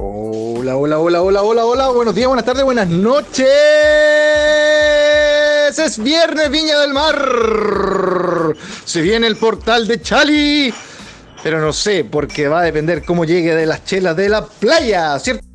Hola, hola, hola, hola, hola, hola. Buenos días, buenas tardes, buenas noches. Es viernes, Viña del Mar. Se viene el portal de Chali. Pero no sé, porque va a depender cómo llegue de las chelas de la playa, ¿cierto?